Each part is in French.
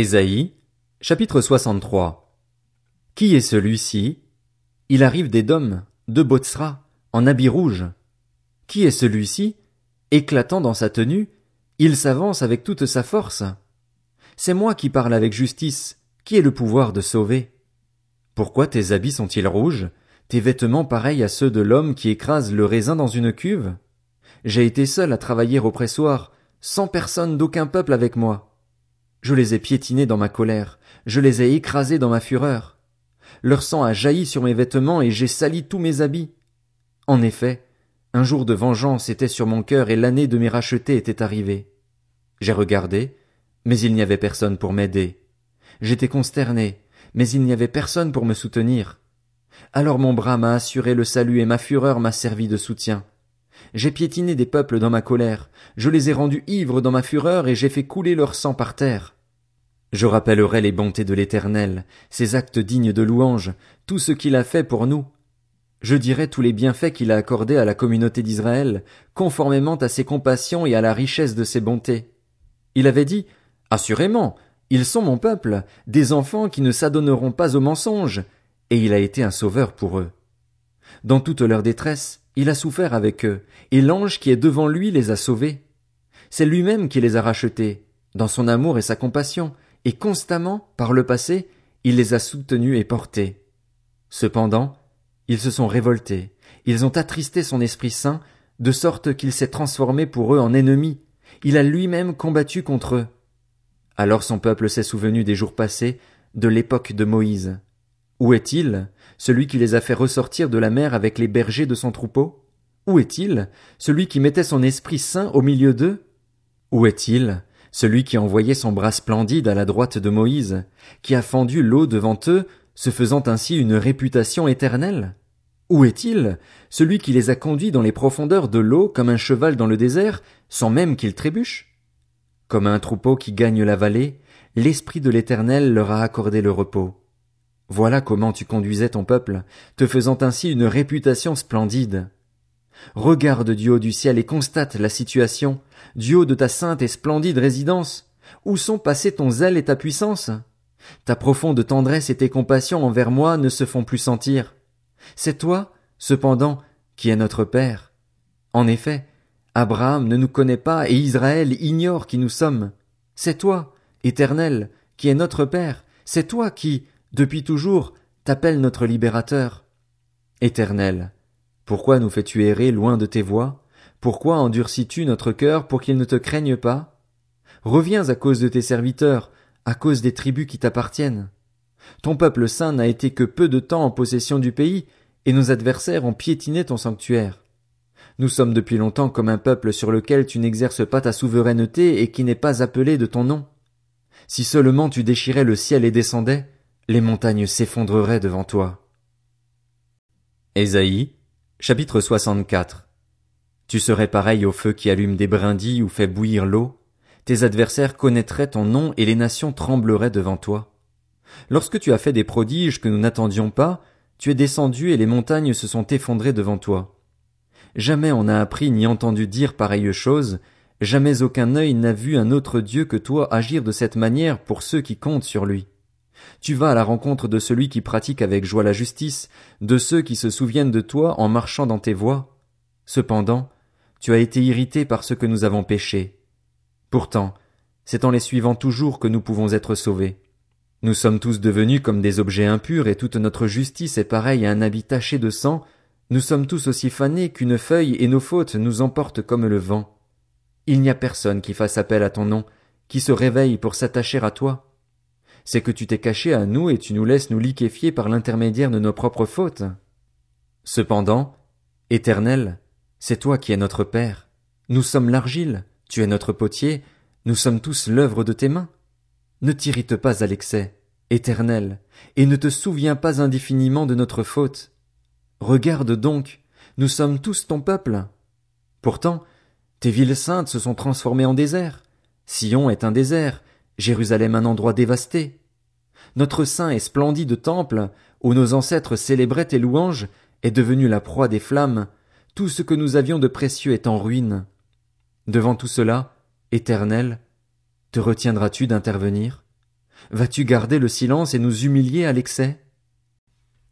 Ésaïe, chapitre 63. Qui est celui-ci? Il arrive d'Édom, de Botsra, en habit rouge. Qui est celui-ci? Éclatant dans sa tenue, il s'avance avec toute sa force. C'est moi qui parle avec justice, qui ai le pouvoir de sauver? Pourquoi tes habits sont-ils rouges, tes vêtements pareils à ceux de l'homme qui écrase le raisin dans une cuve? J'ai été seul à travailler au pressoir, sans personne d'aucun peuple avec moi. Je les ai piétinés dans ma colère, je les ai écrasés dans ma fureur. Leur sang a jailli sur mes vêtements et j'ai sali tous mes habits. En effet, un jour de vengeance était sur mon cœur et l'année de mes rachetés était arrivée. J'ai regardé, mais il n'y avait personne pour m'aider. J'étais consterné, mais il n'y avait personne pour me soutenir. Alors mon bras m'a assuré le salut et ma fureur m'a servi de soutien. J'ai piétiné des peuples dans ma colère, je les ai rendus ivres dans ma fureur et j'ai fait couler leur sang par terre. Je rappellerai les bontés de l'Éternel, ses actes dignes de louange, tout ce qu'il a fait pour nous. Je dirai tous les bienfaits qu'il a accordés à la communauté d'Israël, conformément à ses compassions et à la richesse de ses bontés. Il avait dit, Assurément, ils sont mon peuple, des enfants qui ne s'adonneront pas aux mensonges, et il a été un sauveur pour eux. Dans toute leur détresse, il a souffert avec eux, et l'ange qui est devant lui les a sauvés. C'est lui-même qui les a rachetés, dans son amour et sa compassion, et constamment, par le passé, il les a soutenus et portés. Cependant, ils se sont révoltés, ils ont attristé son Esprit Saint, de sorte qu'il s'est transformé pour eux en ennemi, il a lui-même combattu contre eux. Alors son peuple s'est souvenu des jours passés, de l'époque de Moïse. Où est-il, celui qui les a fait ressortir de la mer avec les bergers de son troupeau? Où est-il, celui qui mettait son esprit saint au milieu d'eux? Où est-il, celui qui envoyait son bras splendide à la droite de Moïse, qui a fendu l'eau devant eux, se faisant ainsi une réputation éternelle? Où est-il, celui qui les a conduits dans les profondeurs de l'eau comme un cheval dans le désert, sans même qu'il trébuche? Comme un troupeau qui gagne la vallée, l'Esprit de l'Éternel leur a accordé le repos. Voilà comment tu conduisais ton peuple, te faisant ainsi une réputation splendide. Regarde du haut du ciel et constate la situation, du haut de ta sainte et splendide résidence. Où sont passés ton zèle et ta puissance? Ta profonde tendresse et tes compassions envers moi ne se font plus sentir. C'est toi, cependant, qui es notre Père. En effet, Abraham ne nous connaît pas et Israël ignore qui nous sommes. C'est toi, Éternel, qui es notre Père, c'est toi qui, depuis toujours, t'appelle notre libérateur. Éternel, pourquoi nous fais-tu errer loin de tes voies? Pourquoi endurcis-tu notre cœur pour qu'il ne te craigne pas? Reviens à cause de tes serviteurs, à cause des tribus qui t'appartiennent. Ton peuple saint n'a été que peu de temps en possession du pays, et nos adversaires ont piétiné ton sanctuaire. Nous sommes depuis longtemps comme un peuple sur lequel tu n'exerces pas ta souveraineté et qui n'est pas appelé de ton nom. Si seulement tu déchirais le ciel et descendais, les montagnes s'effondreraient devant toi. Ésaïe, chapitre 64 Tu serais pareil au feu qui allume des brindilles ou fait bouillir l'eau. Tes adversaires connaîtraient ton nom et les nations trembleraient devant toi. Lorsque tu as fait des prodiges que nous n'attendions pas, tu es descendu et les montagnes se sont effondrées devant toi. Jamais on n'a appris ni entendu dire pareille chose, jamais aucun œil n'a vu un autre Dieu que toi agir de cette manière pour ceux qui comptent sur lui. Tu vas à la rencontre de celui qui pratique avec joie la justice, de ceux qui se souviennent de toi en marchant dans tes voies. Cependant, tu as été irrité par ce que nous avons péché. Pourtant, c'est en les suivant toujours que nous pouvons être sauvés. Nous sommes tous devenus comme des objets impurs et toute notre justice est pareille à un habit taché de sang, nous sommes tous aussi fanés qu'une feuille et nos fautes nous emportent comme le vent. Il n'y a personne qui fasse appel à ton nom, qui se réveille pour s'attacher à toi c'est que tu t'es caché à nous et tu nous laisses nous liquéfier par l'intermédiaire de nos propres fautes. Cependant, Éternel, c'est toi qui es notre Père. Nous sommes l'argile, tu es notre potier, nous sommes tous l'œuvre de tes mains. Ne t'irrite pas à l'excès, Éternel, et ne te souviens pas indéfiniment de notre faute. Regarde donc, nous sommes tous ton peuple. Pourtant, tes villes saintes se sont transformées en désert. Sion est un désert, Jérusalem un endroit dévasté. Notre saint et splendide temple, où nos ancêtres célébraient tes louanges, est devenu la proie des flammes, tout ce que nous avions de précieux est en ruine. Devant tout cela, Éternel, te retiendras-tu d'intervenir? Vas-tu garder le silence et nous humilier à l'excès?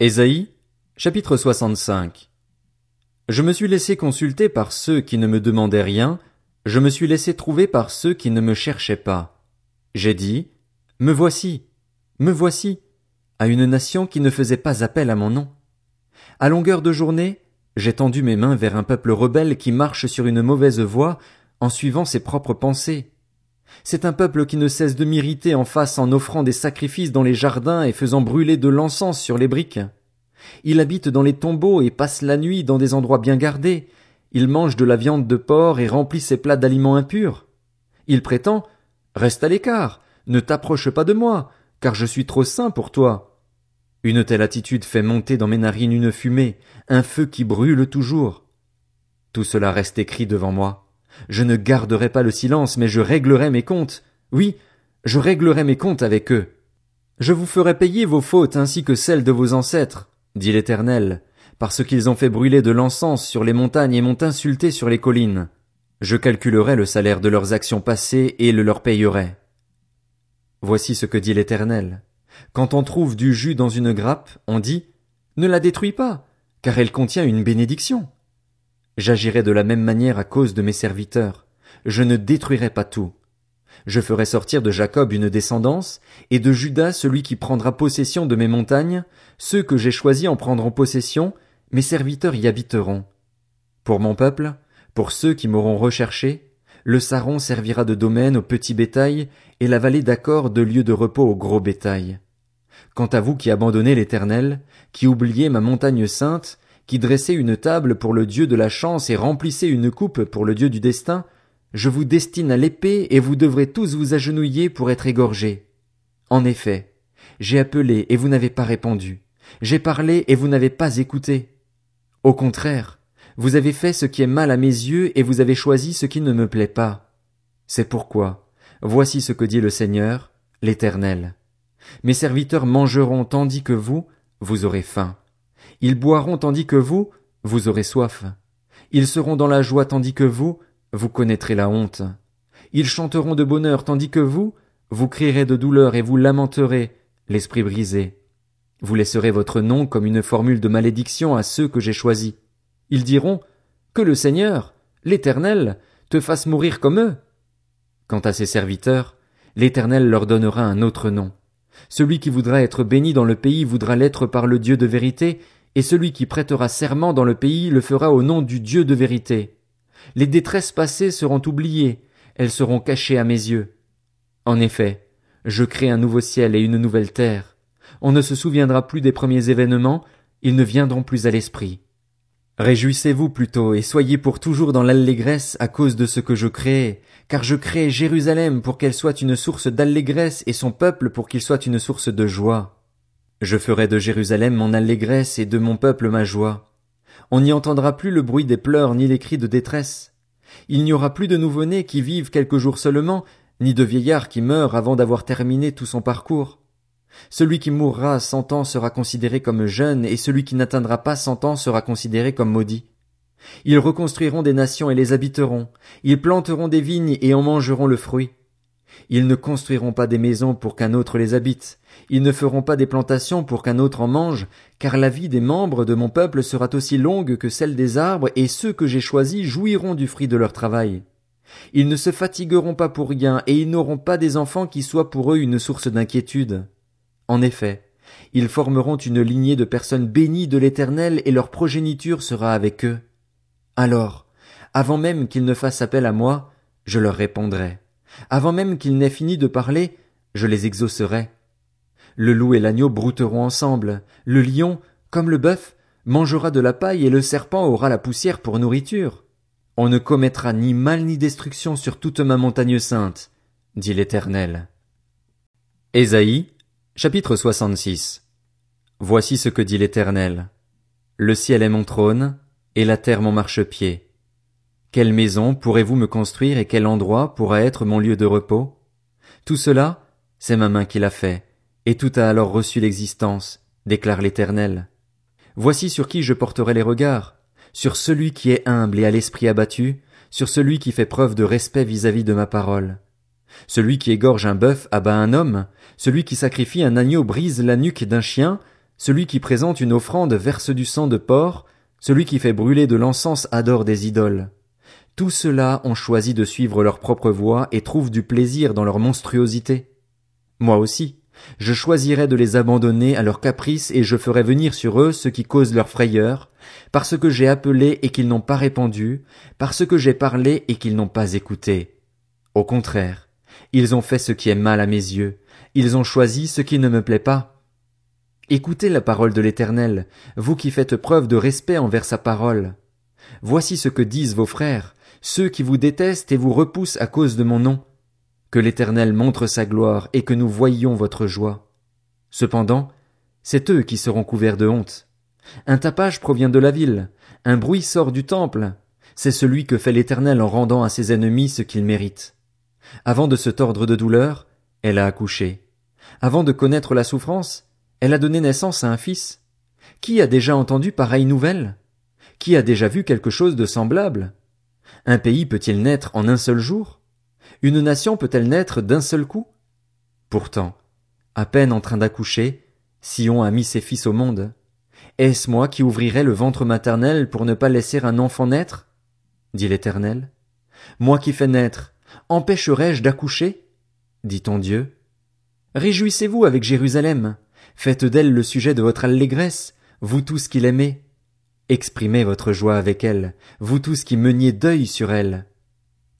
Ésaïe, chapitre 65. Je me suis laissé consulter par ceux qui ne me demandaient rien, je me suis laissé trouver par ceux qui ne me cherchaient pas. J'ai dit, Me voici, me voici, à une nation qui ne faisait pas appel à mon nom. À longueur de journée, j'ai tendu mes mains vers un peuple rebelle qui marche sur une mauvaise voie en suivant ses propres pensées. C'est un peuple qui ne cesse de m'irriter en face en offrant des sacrifices dans les jardins et faisant brûler de l'encens sur les briques. Il habite dans les tombeaux et passe la nuit dans des endroits bien gardés. Il mange de la viande de porc et remplit ses plats d'aliments impurs. Il prétend, reste à l'écart, ne t'approche pas de moi, car je suis trop saint pour toi. Une telle attitude fait monter dans mes narines une fumée, un feu qui brûle toujours. Tout cela reste écrit devant moi. Je ne garderai pas le silence, mais je réglerai mes comptes. Oui, je réglerai mes comptes avec eux. Je vous ferai payer vos fautes ainsi que celles de vos ancêtres, dit l'Éternel, parce qu'ils ont fait brûler de l'encens sur les montagnes et m'ont insulté sur les collines. Je calculerai le salaire de leurs actions passées et le leur payerai. Voici ce que dit l'Éternel. Quand on trouve du jus dans une grappe, on dit Ne la détruis pas, car elle contient une bénédiction. J'agirai de la même manière à cause de mes serviteurs. Je ne détruirai pas tout. Je ferai sortir de Jacob une descendance, et de Judas celui qui prendra possession de mes montagnes, ceux que j'ai choisis en prendront possession, mes serviteurs y habiteront. Pour mon peuple, pour ceux qui m'auront recherché, le Saron servira de domaine au petit bétail, et la vallée d'accord de lieu de repos au gros bétail. Quant à vous qui abandonnez l'Éternel, qui oubliez ma montagne sainte, qui dressez une table pour le Dieu de la chance et remplissez une coupe pour le Dieu du destin, je vous destine à l'épée et vous devrez tous vous agenouiller pour être égorgés. En effet, j'ai appelé et vous n'avez pas répondu. J'ai parlé et vous n'avez pas écouté. Au contraire, vous avez fait ce qui est mal à mes yeux et vous avez choisi ce qui ne me plaît pas. C'est pourquoi, voici ce que dit le Seigneur, l'Éternel. Mes serviteurs mangeront tandis que vous, vous aurez faim. Ils boiront tandis que vous, vous aurez soif. Ils seront dans la joie tandis que vous, vous connaîtrez la honte. Ils chanteront de bonheur tandis que vous, vous crierez de douleur et vous lamenterez, l'esprit brisé. Vous laisserez votre nom comme une formule de malédiction à ceux que j'ai choisis. Ils diront, que le Seigneur, l'Éternel, te fasse mourir comme eux. Quant à ses serviteurs, l'Éternel leur donnera un autre nom. Celui qui voudra être béni dans le pays voudra l'être par le Dieu de vérité, et celui qui prêtera serment dans le pays le fera au nom du Dieu de vérité. Les détresses passées seront oubliées, elles seront cachées à mes yeux. En effet, je crée un nouveau ciel et une nouvelle terre. On ne se souviendra plus des premiers événements, ils ne viendront plus à l'esprit. Réjouissez-vous plutôt et soyez pour toujours dans l'allégresse à cause de ce que je crée, car je crée Jérusalem pour qu'elle soit une source d'allégresse et son peuple pour qu'il soit une source de joie. Je ferai de Jérusalem mon allégresse et de mon peuple ma joie. On n'y entendra plus le bruit des pleurs ni les cris de détresse. Il n'y aura plus de nouveau-nés qui vivent quelques jours seulement, ni de vieillards qui meurent avant d'avoir terminé tout son parcours. Celui qui mourra cent ans sera considéré comme jeune, et celui qui n'atteindra pas cent ans sera considéré comme maudit. Ils reconstruiront des nations et les habiteront, ils planteront des vignes et en mangeront le fruit. Ils ne construiront pas des maisons pour qu'un autre les habite, ils ne feront pas des plantations pour qu'un autre en mange, car la vie des membres de mon peuple sera aussi longue que celle des arbres, et ceux que j'ai choisis jouiront du fruit de leur travail. Ils ne se fatigueront pas pour rien, et ils n'auront pas des enfants qui soient pour eux une source d'inquiétude. En effet, ils formeront une lignée de personnes bénies de l'Éternel, et leur progéniture sera avec eux. Alors, avant même qu'ils ne fassent appel à moi, je leur répondrai. Avant même qu'ils n'aient fini de parler, je les exaucerai. Le loup et l'agneau brouteront ensemble, le lion, comme le bœuf, mangera de la paille et le serpent aura la poussière pour nourriture. On ne commettra ni mal ni destruction sur toute ma montagne sainte, dit l'Éternel. Ésaïe, chapitre 66. Voici ce que dit l'Éternel. Le ciel est mon trône, et la terre mon marchepied. Quelle maison pourrez-vous me construire et quel endroit pourra être mon lieu de repos? Tout cela, c'est ma main qui l'a fait, et tout a alors reçu l'existence, déclare l'Éternel. Voici sur qui je porterai les regards, sur celui qui est humble et à l'esprit abattu, sur celui qui fait preuve de respect vis-à-vis de ma parole. Celui qui égorge un bœuf abat un homme, celui qui sacrifie un agneau brise la nuque d'un chien, celui qui présente une offrande verse du sang de porc, celui qui fait brûler de l'encens adore des idoles. Tous ceux-là ont choisi de suivre leur propre voie et trouvent du plaisir dans leur monstruosité. Moi aussi, je choisirai de les abandonner à leurs caprices et je ferai venir sur eux ce qui cause leur frayeur, parce que j'ai appelé et qu'ils n'ont pas répondu, parce que j'ai parlé et qu'ils n'ont pas écouté. Au contraire, ils ont fait ce qui est mal à mes yeux, ils ont choisi ce qui ne me plaît pas. Écoutez la parole de l'Éternel, vous qui faites preuve de respect envers sa parole. Voici ce que disent vos frères, ceux qui vous détestent et vous repoussent à cause de mon nom. Que l'Éternel montre sa gloire et que nous voyions votre joie. Cependant, c'est eux qui seront couverts de honte. Un tapage provient de la ville, un bruit sort du temple, c'est celui que fait l'Éternel en rendant à ses ennemis ce qu'ils méritent. Avant de se tordre de douleur, elle a accouché. Avant de connaître la souffrance, elle a donné naissance à un fils. Qui a déjà entendu pareille nouvelle? Qui a déjà vu quelque chose de semblable? Un pays peut-il naître en un seul jour? Une nation peut-elle naître d'un seul coup? Pourtant, à peine en train d'accoucher, Sion a mis ses fils au monde. Est-ce moi qui ouvrirai le ventre maternel pour ne pas laisser un enfant naître? dit l'Éternel. Moi qui fais naître, empêcherai-je d'accoucher? dit ton Dieu. Réjouissez-vous avec Jérusalem, faites d'elle le sujet de votre allégresse, vous tous qui l'aimez. Exprimez votre joie avec elle, vous tous qui meniez deuil sur elle.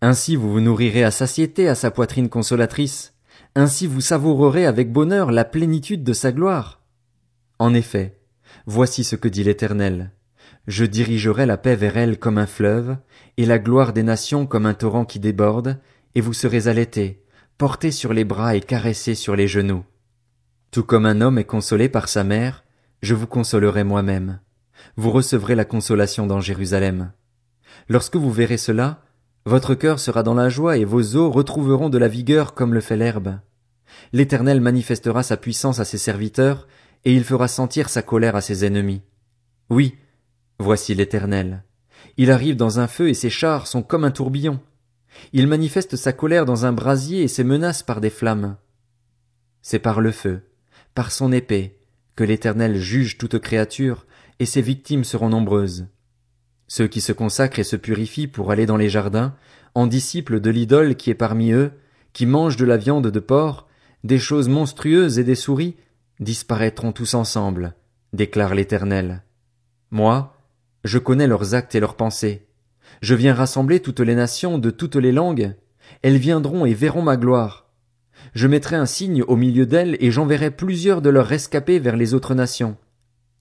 Ainsi vous vous nourrirez à satiété à sa poitrine consolatrice, ainsi vous savourerez avec bonheur la plénitude de sa gloire. En effet, voici ce que dit l'Éternel. Je dirigerai la paix vers elle comme un fleuve, et la gloire des nations comme un torrent qui déborde, et vous serez allaités, portés sur les bras et caressés sur les genoux. Tout comme un homme est consolé par sa mère, je vous consolerai moi-même. Vous recevrez la consolation dans Jérusalem. Lorsque vous verrez cela, votre cœur sera dans la joie et vos os retrouveront de la vigueur comme le fait l'herbe. L'Éternel manifestera sa puissance à ses serviteurs, et il fera sentir sa colère à ses ennemis. Oui, voici l'Éternel. Il arrive dans un feu et ses chars sont comme un tourbillon. Il manifeste sa colère dans un brasier et ses menaces par des flammes. C'est par le feu, par son épée, que l'Éternel juge toute créature, et ses victimes seront nombreuses. Ceux qui se consacrent et se purifient pour aller dans les jardins, en disciples de l'idole qui est parmi eux, qui mangent de la viande de porc, des choses monstrueuses et des souris, disparaîtront tous ensemble, déclare l'Éternel. Moi, je connais leurs actes et leurs pensées. Je viens rassembler toutes les nations de toutes les langues. Elles viendront et verront ma gloire. Je mettrai un signe au milieu d'elles et j'enverrai plusieurs de leurs rescapés vers les autres nations.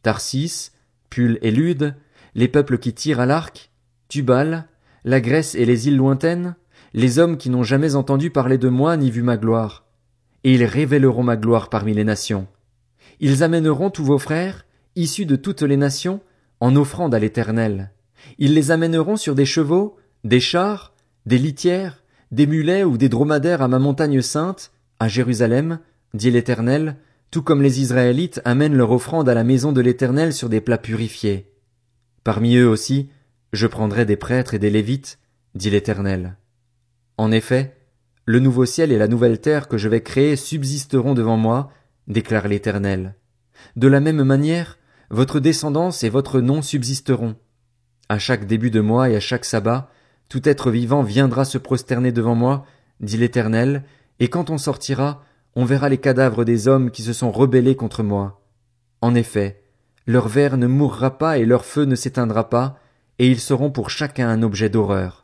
Tarsis, Pul et Lude, les peuples qui tirent à l'arc, Tubal, la Grèce et les îles lointaines, les hommes qui n'ont jamais entendu parler de moi ni vu ma gloire. Et ils révéleront ma gloire parmi les nations. Ils amèneront tous vos frères, issus de toutes les nations, en offrande à l'Éternel. Ils les amèneront sur des chevaux, des chars, des litières, des mulets ou des dromadaires à ma montagne sainte, à Jérusalem, dit l'Éternel, tout comme les Israélites amènent leur offrande à la maison de l'Éternel sur des plats purifiés. Parmi eux aussi, je prendrai des prêtres et des lévites, dit l'Éternel. En effet, le nouveau ciel et la nouvelle terre que je vais créer subsisteront devant moi, déclare l'Éternel. De la même manière, votre descendance et votre nom subsisteront. À chaque début de mois et à chaque sabbat, tout être vivant viendra se prosterner devant moi, dit l'Éternel, et quand on sortira, on verra les cadavres des hommes qui se sont rebellés contre moi. En effet, leur ver ne mourra pas et leur feu ne s'éteindra pas, et ils seront pour chacun un objet d'horreur.